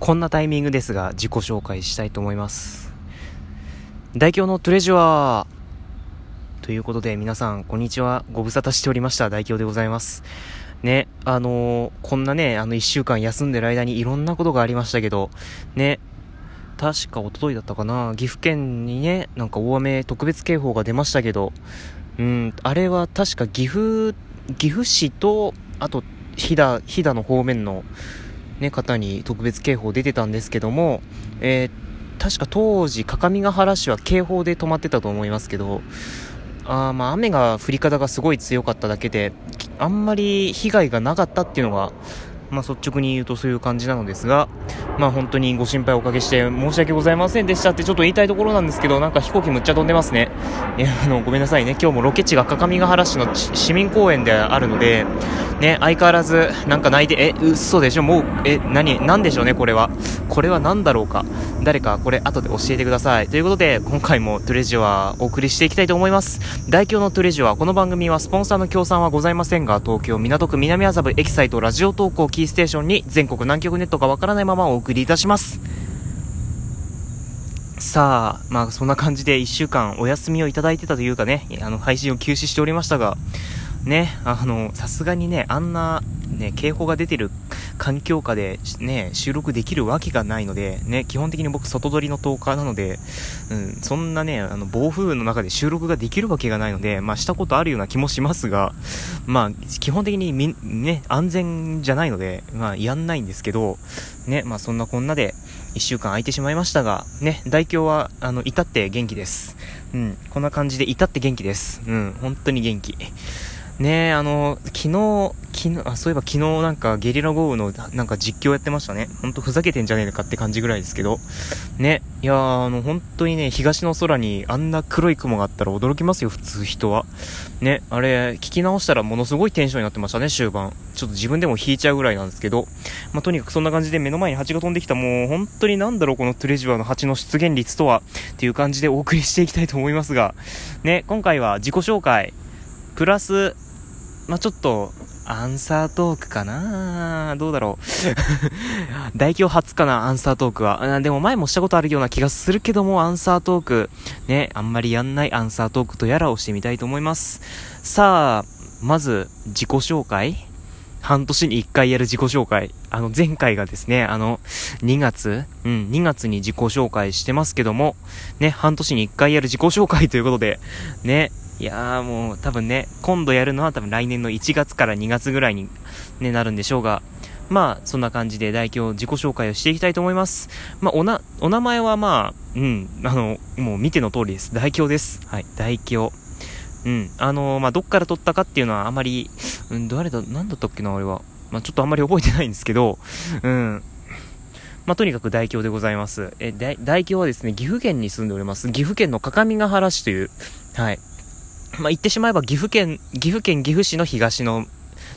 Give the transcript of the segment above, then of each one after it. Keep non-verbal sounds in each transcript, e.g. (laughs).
こんなタイミングですが自己紹介したいと思います。代表のトレジュアーということで皆さんこんにちは。ご無沙汰しておりました。代表でございます。ねあのー、こんなねあの1週間休んでる間にいろんなことがありましたけどね確か一昨日だったかな。岐阜県にねなんか大雨特別警報が出ましたけどうんあれは確か岐阜岐阜市とあと飛騨飛騨の方面のね、方に特別警報出てたんですけども、えー、確か当時、各務原市は警報で止まってたと思いますけど、あまあ雨が降り方がすごい強かっただけで、あんまり被害がなかったっていうのが、まあ、率直に言うとそういう感じなのですが、まあ、本当にご心配おかけして申し訳ございませんでしたってちょっと言いたいところなんですけど、なんか飛行機むっちゃ飛んでますね。いや、あの、ごめんなさいね。今日もロケ地が各務原市の市民公園であるので、ね、相変わらず、なんか泣いて、え、嘘でしょ？もう、え、何、なんでしょうね、これは。これは何だろうか？誰か、これ、後で教えてください。ということで、今回もトレジュアーお送りしていきたいと思います。大京のトレジュアー、この番組はスポンサーの協賛はございませんが、東京港区南麻布エキサイトラジオ投稿キーステーションに全国南極ネットがわからないままお送りいたします。さあ、まあそんな感じで1週間お休みをいただいてたというかね、あの配信を休止しておりましたが、ね、あの、さすがにね、あんな、ね、警報が出てる環境下で、ね、収録できるわけがないので、ね、基本的に僕外撮りの10日なので、うん、そんなね、あの、暴風雨の中で収録ができるわけがないので、まあ、したことあるような気もしますが、まあ、基本的にみ、ね、安全じゃないので、まあ、やんないんですけど、ね、まあ、そんなこんなで、1週間空いてしまいましたが、ね、代表は、あの、至って元気です。うん、こんな感じで至って元気です。うん、本当に元気。ねえあの、昨日、昨日、あ、そういえば昨日なんかゲリラ豪雨のなんか実況やってましたね。ほんとふざけてんじゃねえかって感じぐらいですけど。ね。いやー、あの、本当にね、東の空にあんな黒い雲があったら驚きますよ、普通人は。ね、あれ、聞き直したらものすごいテンションになってましたね、終盤。ちょっと自分でも引いちゃうぐらいなんですけど。まあ、とにかくそんな感じで目の前に蜂が飛んできた、もう本当になんだろう、このトレジュアの蜂の出現率とは、っていう感じでお送りしていきたいと思いますが、ね、今回は自己紹介、プラス、まあ、ちょっと、アンサートークかな。どうだろう。(laughs) 代表初かなアンサートークは。でも前もしたことあるような気がするけども、アンサートーク、ね、あんまりやんないアンサートークとやらをしてみたいと思います。さあ、まず、自己紹介。半年に1回やる自己紹介。あの、前回がですね、あの、2月。うん、2月に自己紹介してますけども、ね、半年に1回やる自己紹介ということで、ね、いやーもう多分ね、今度やるのは多分来年の1月から2月ぐらいに、ね、なるんでしょうが、まあ、そんな感じで代表自己紹介をしていきたいと思います。まあ、おな、お名前はまあ、うん、あの、もう見ての通りです。代表です。はい、代表。うん、あのまあ、どっから取ったかっていうのはあまり、うん、誰だ、なんだったっけな、俺は。まあ、ちょっとあんまり覚えてないんですけど、うん、まあ、とにかく代表でございます。え、代表はですね、岐阜県に住んでおります。岐阜県の各務原市という、はい、まあ、言ってしまえば岐阜県、岐阜県岐阜市の東の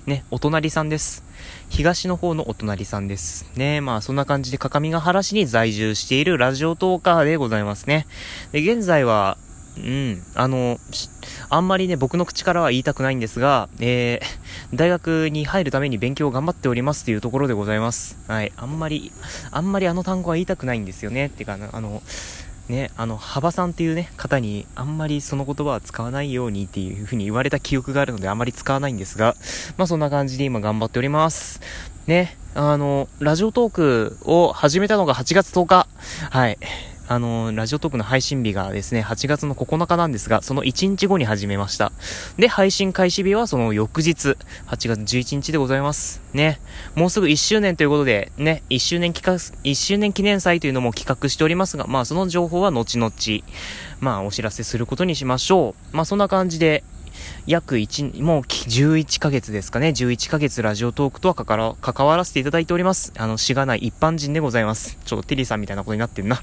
ね、お隣さんです。東の方のお隣さんです。ね、まあそんな感じで各務原市に在住しているラジオトーカーでございますね。で、現在は、うん、あの、あんまりね、僕の口からは言いたくないんですが、えー、大学に入るために勉強を頑張っておりますっていうところでございます。はい。あんまり、あんまりあの単語は言いたくないんですよね。っていうか、あの、ね、あの、幅さんっていうね、方に、あんまりその言葉は使わないようにっていう風に言われた記憶があるので、あまり使わないんですが、まあそんな感じで今頑張っております。ね、あの、ラジオトークを始めたのが8月10日。はい。あの、ラジオトークの配信日がですね、8月の9日なんですが、その1日後に始めました。で、配信開始日はその翌日、8月11日でございます。ね。もうすぐ1周年ということで、ね、1周年企画、1周年記念祭というのも企画しておりますが、まあその情報は後々、まあお知らせすることにしましょう。まあそんな感じで、約1、もう11ヶ月ですかね。11ヶ月ラジオトークとは関わ関わらせていただいております。あの、しがない一般人でございます。ちょっとテリーさんみたいなことになってんな。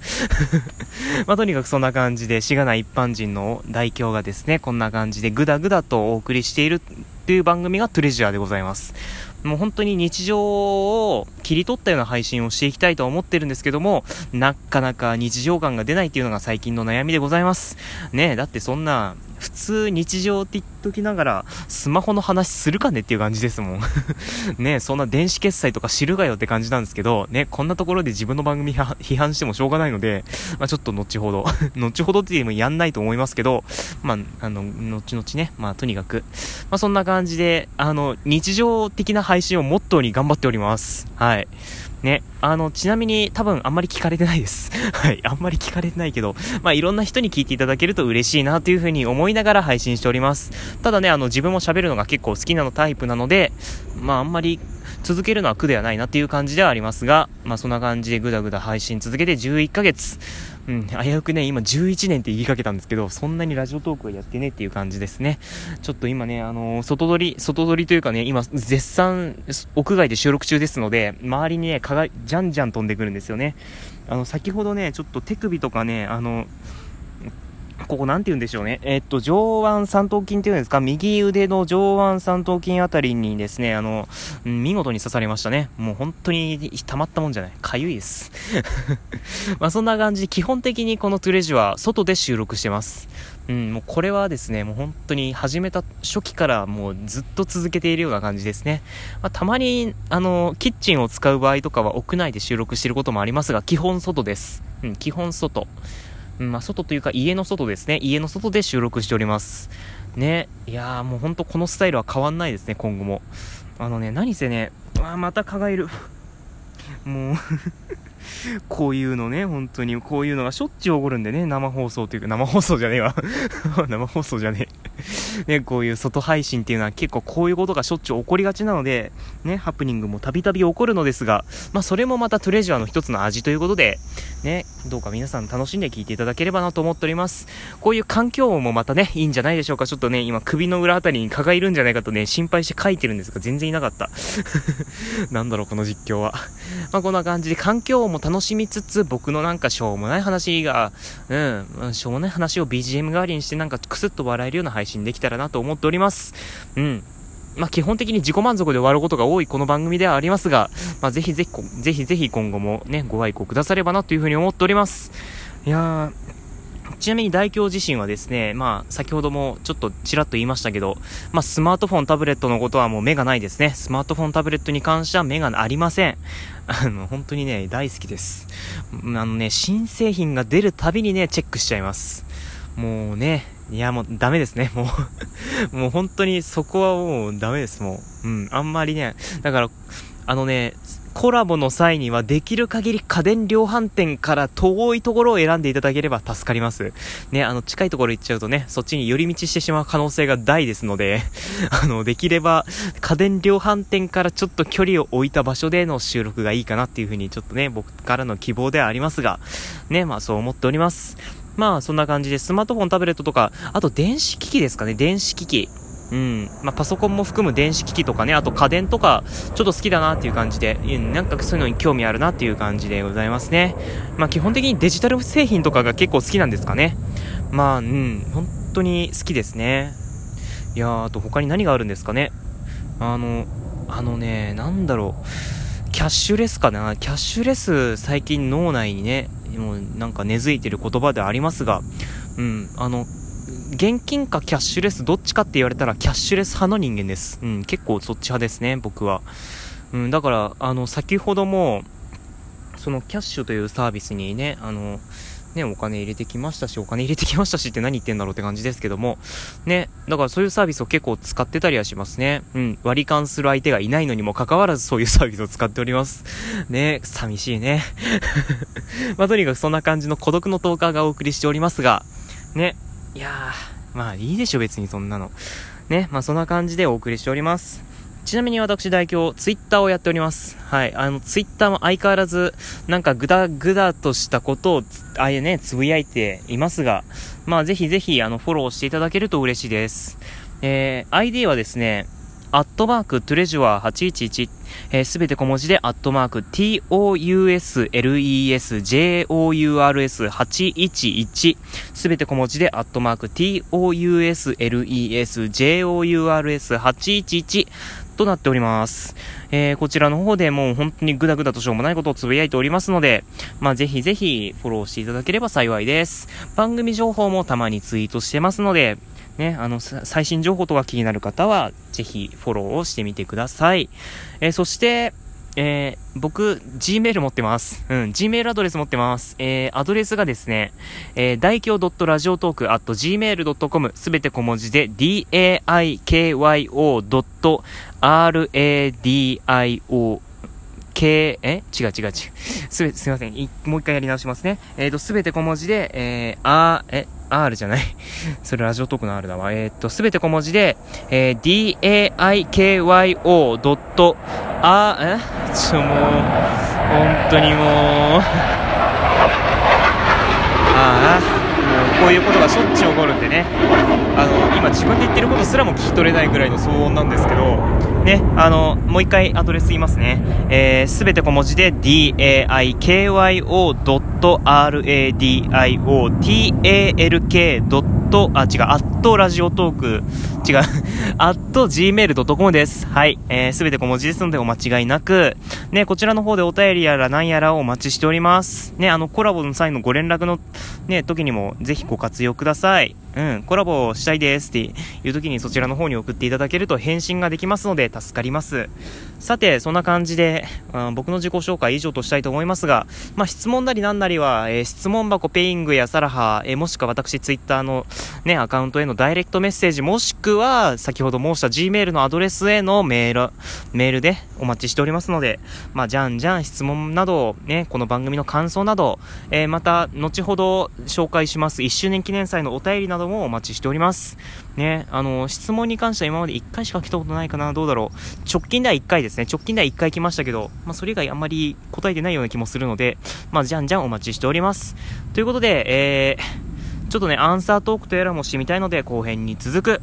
(laughs) まあ、とにかくそんな感じで、しがない一般人の代表がですね、こんな感じでぐだぐだとお送りしているっていう番組がトレジャーでございます。もう本当に日常を切り取ったような配信をしていきたいと思ってるんですけども、なかなか日常感が出ないっていうのが最近の悩みでございます。ねえだってそんな、普通日常って言っときながら、スマホの話するかねっていう感じですもん。(laughs) ねそんな電子決済とか知るがよって感じなんですけど、ね、こんなところで自分の番組批判してもしょうがないので、まあちょっと後ほど、(laughs) 後ほどって言ってもやんないと思いますけど、まあ、あの、後々ね、まあとにかく、まあそんな感じで、あの、日常的な配信をモットーに頑張っております。はい。ね、あの、ちなみに多分あんまり聞かれてないです。(laughs) はい、あんまり聞かれてないけど、まあいろんな人に聞いていただけると嬉しいなというふうに思いながら配信しております。ただね、あの、自分も喋るのが結構好きなのタイプなので、まああんまり続けるのは苦ではないなっていう感じではありますが、まあそんな感じでぐだぐだ配信続けて11ヶ月。うん、危うくね、今11年って言いかけたんですけど、そんなにラジオトークはやってねっていう感じですね。ちょっと今ね、あのー、外撮り、外撮りというかね、今、絶賛、屋外で収録中ですので、周りにね、蚊がじゃんじゃん飛んでくるんですよね。あの、先ほどね、ちょっと手首とかね、あの、ここなんて言うんでしょうね。えっと、上腕三頭筋っていうんですか、右腕の上腕三頭筋あたりにですね、あの、見事に刺されましたね。もう本当にたまったもんじゃない。かゆいです。(laughs) まあそんな感じで、基本的にこのトゥレジは外で収録してます。うん、もうこれはですね、もう本当に始めた初期からもうずっと続けているような感じですね。まあ、たまに、あの、キッチンを使う場合とかは屋内で収録していることもありますが、基本外です。うん、基本外。まあ、外というか家の外ですね。家の外で収録しております。ね。いやーもうほんとこのスタイルは変わんないですね、今後も。あのね、何せね、あまた蚊がいる。(laughs) もう (laughs) こういうのね、本当に、こういうのがしょっちゅう起こるんでね、生放送というか、生放送じゃねえわ (laughs) 生放送じゃねえね、こういう外配信っていうのは結構こういうことがしょっちゅう起こりがちなので、ね、ハプニングもたびたび起こるのですが、まあそれもまたトレジャーの一つの味ということで、ね、どうか皆さん楽しんで聞いていただければなと思っております。こういう環境音もまたね、いいんじゃないでしょうか。ちょっとね、今首の裏あたりに蚊がいるんじゃないかとね、心配して書いてるんですが、全然いなかった。(laughs) なんだろう、この実況は。まあこんな感じで環境音も楽しみつつ、僕のなんかしょうもない話が、うん、しょうもない話を BGM 代わりにしてなんかクスッと笑えるような配信できたらなと思っております。うん。まあ、基本的に自己満足で終わることが多いこの番組ではありますが、まあ、ぜひぜひ、ぜひぜひ今後もね、ご愛顧くださればなというふうに思っております。いや、ちなみに大京自身はですね、まあ、先ほどもちょっとちらっと言いましたけど、まあ、スマートフォン、タブレットのことはもう目がないですね。スマートフォン、タブレットに関しては目がありません。あの、本当にね、大好きです。あのね、新製品が出るたびにね、チェックしちゃいます。もうね、いやもうダメですね、(laughs) もうもう本当にそこはもうダメです、もう。うん、あんまりね、だから、あのね、コラボの際にはできる限り家電量販店から遠いところを選んでいただければ助かります。ね、あの、近いところ行っちゃうとね、そっちに寄り道してしまう可能性が大ですので、(laughs) あの、できれば家電量販店からちょっと距離を置いた場所での収録がいいかなっていうふうにちょっとね、僕からの希望ではありますが、ね、まあそう思っております。まあそんな感じでスマートフォン、タブレットとか、あと電子機器ですかね、電子機器。うん。まあ、パソコンも含む電子機器とかね、あと家電とか、ちょっと好きだなっていう感じで、うん、なんかそういうのに興味あるなっていう感じでございますね。まあ、基本的にデジタル製品とかが結構好きなんですかね。まあ、うん、本当に好きですね。いやー、あと他に何があるんですかね。あの、あのね、なんだろう。キャッシュレスかなキャッシュレス最近脳内にね、もうなんか根付いてる言葉ではありますが、うん、あの、現金かキャッシュレスどっちかって言われたらキャッシュレス派の人間です。うん、結構そっち派ですね、僕は。うん、だから、あの、先ほども、そのキャッシュというサービスにね、あの、ね、お金入れてきましたし、お金入れてきましたしって何言ってんだろうって感じですけども、ね、だからそういうサービスを結構使ってたりはしますね。うん、割り勘する相手がいないのにもかかわらずそういうサービスを使っております。(laughs) ね、寂しいね。(laughs) まあ、とにかくそんな感じの孤独の10日がお送りしておりますが、ね、いやー、まあいいでしょ別にそんなの。ね、まあそんな感じでお送りしております。ちなみに私代表、ツイッターをやっております。はい。あの、ツイッターも相変わらず、なんかぐだぐだとしたことを、ああいうね、つぶやいていますが、まあぜひぜひ、あの、フォローしていただけると嬉しいです。えー、ID はですね、アットマークトレジュア811、えす、べて小文字で、アットマーク tousleSJOURS811、すべて小文字で、アットマーク tousleSJOURS811 となっております。えー、こちらの方でもう本当にグダグダとしょうもないことをつぶやいておりますので、まあ、ぜひぜひフォローしていただければ幸いです。番組情報もたまにツイートしてますので、ね、あの、最新情報とか気になる方は、ぜひフォローをしてみてください。えー、そして、えー、僕、Gmail 持ってます。うん、Gmail アドレス持ってます。えー、アドレスがですね、えー、大京 .radiotalk.gmail.com すべて小文字で、daikyo.radio K、え？違う違う違う。すべ、すいません。もう一回やり直しますね。えっ、ー、と、すべて小文字で、えー、あ、え、R じゃない。(laughs) それラジオトークの R だわ。えっ、ー、と、すべて小文字で、えー、daikyo. ドット、あ、え？ちょ、もう、本当にもう、ああ。こういうことがしょっちゅう起こるんでね、あの、今自分で言ってることすらも聞き取れないぐらいの騒音なんですけど、ね、あの、もう一回アドレス言いますね。えー、すべて小文字で daikyo.radio.talk. あ、違う、アットラジオトーク、違う、(laughs) アット gmail.com です。はい。えー、すべて小文字ですのでお間違いなく、ね、こちらの方でお便りやら何やらをお待ちしております。ね、あの、コラボの際のご連絡の、ね、時にもぜひご活用ください。うん、コラボしたいですっていう時にそちらの方に送っていただけると返信ができますので助かります。さて、そんな感じで、うん、僕の自己紹介以上としたいと思いますが、まあ、質問なりなんなりは、えー、質問箱ペイングやサラハ、えー、もしくは私ツイッターのね、アカウントへのダイレクトメッセージ、もしくは先ほど申した Gmail のアドレスへのメール、メールでお待ちしておりますので、まあ、じゃんじゃん質問など、ね、この番組の感想など、えー、また、後ほど紹介します1周年記念祭のお便りなどもお待ちしております。ね、あの、質問に関しては今まで1回しか来たことないかな、どうだろう。直近では1回ですね。直近では1回来ましたけど、まあ、それ以外あんまり答えてないような気もするので、まあ、じゃんじゃんお待ちしております。ということで、えー、ちょっとね、アンサートークとやらもしてみたいので、後編に続く。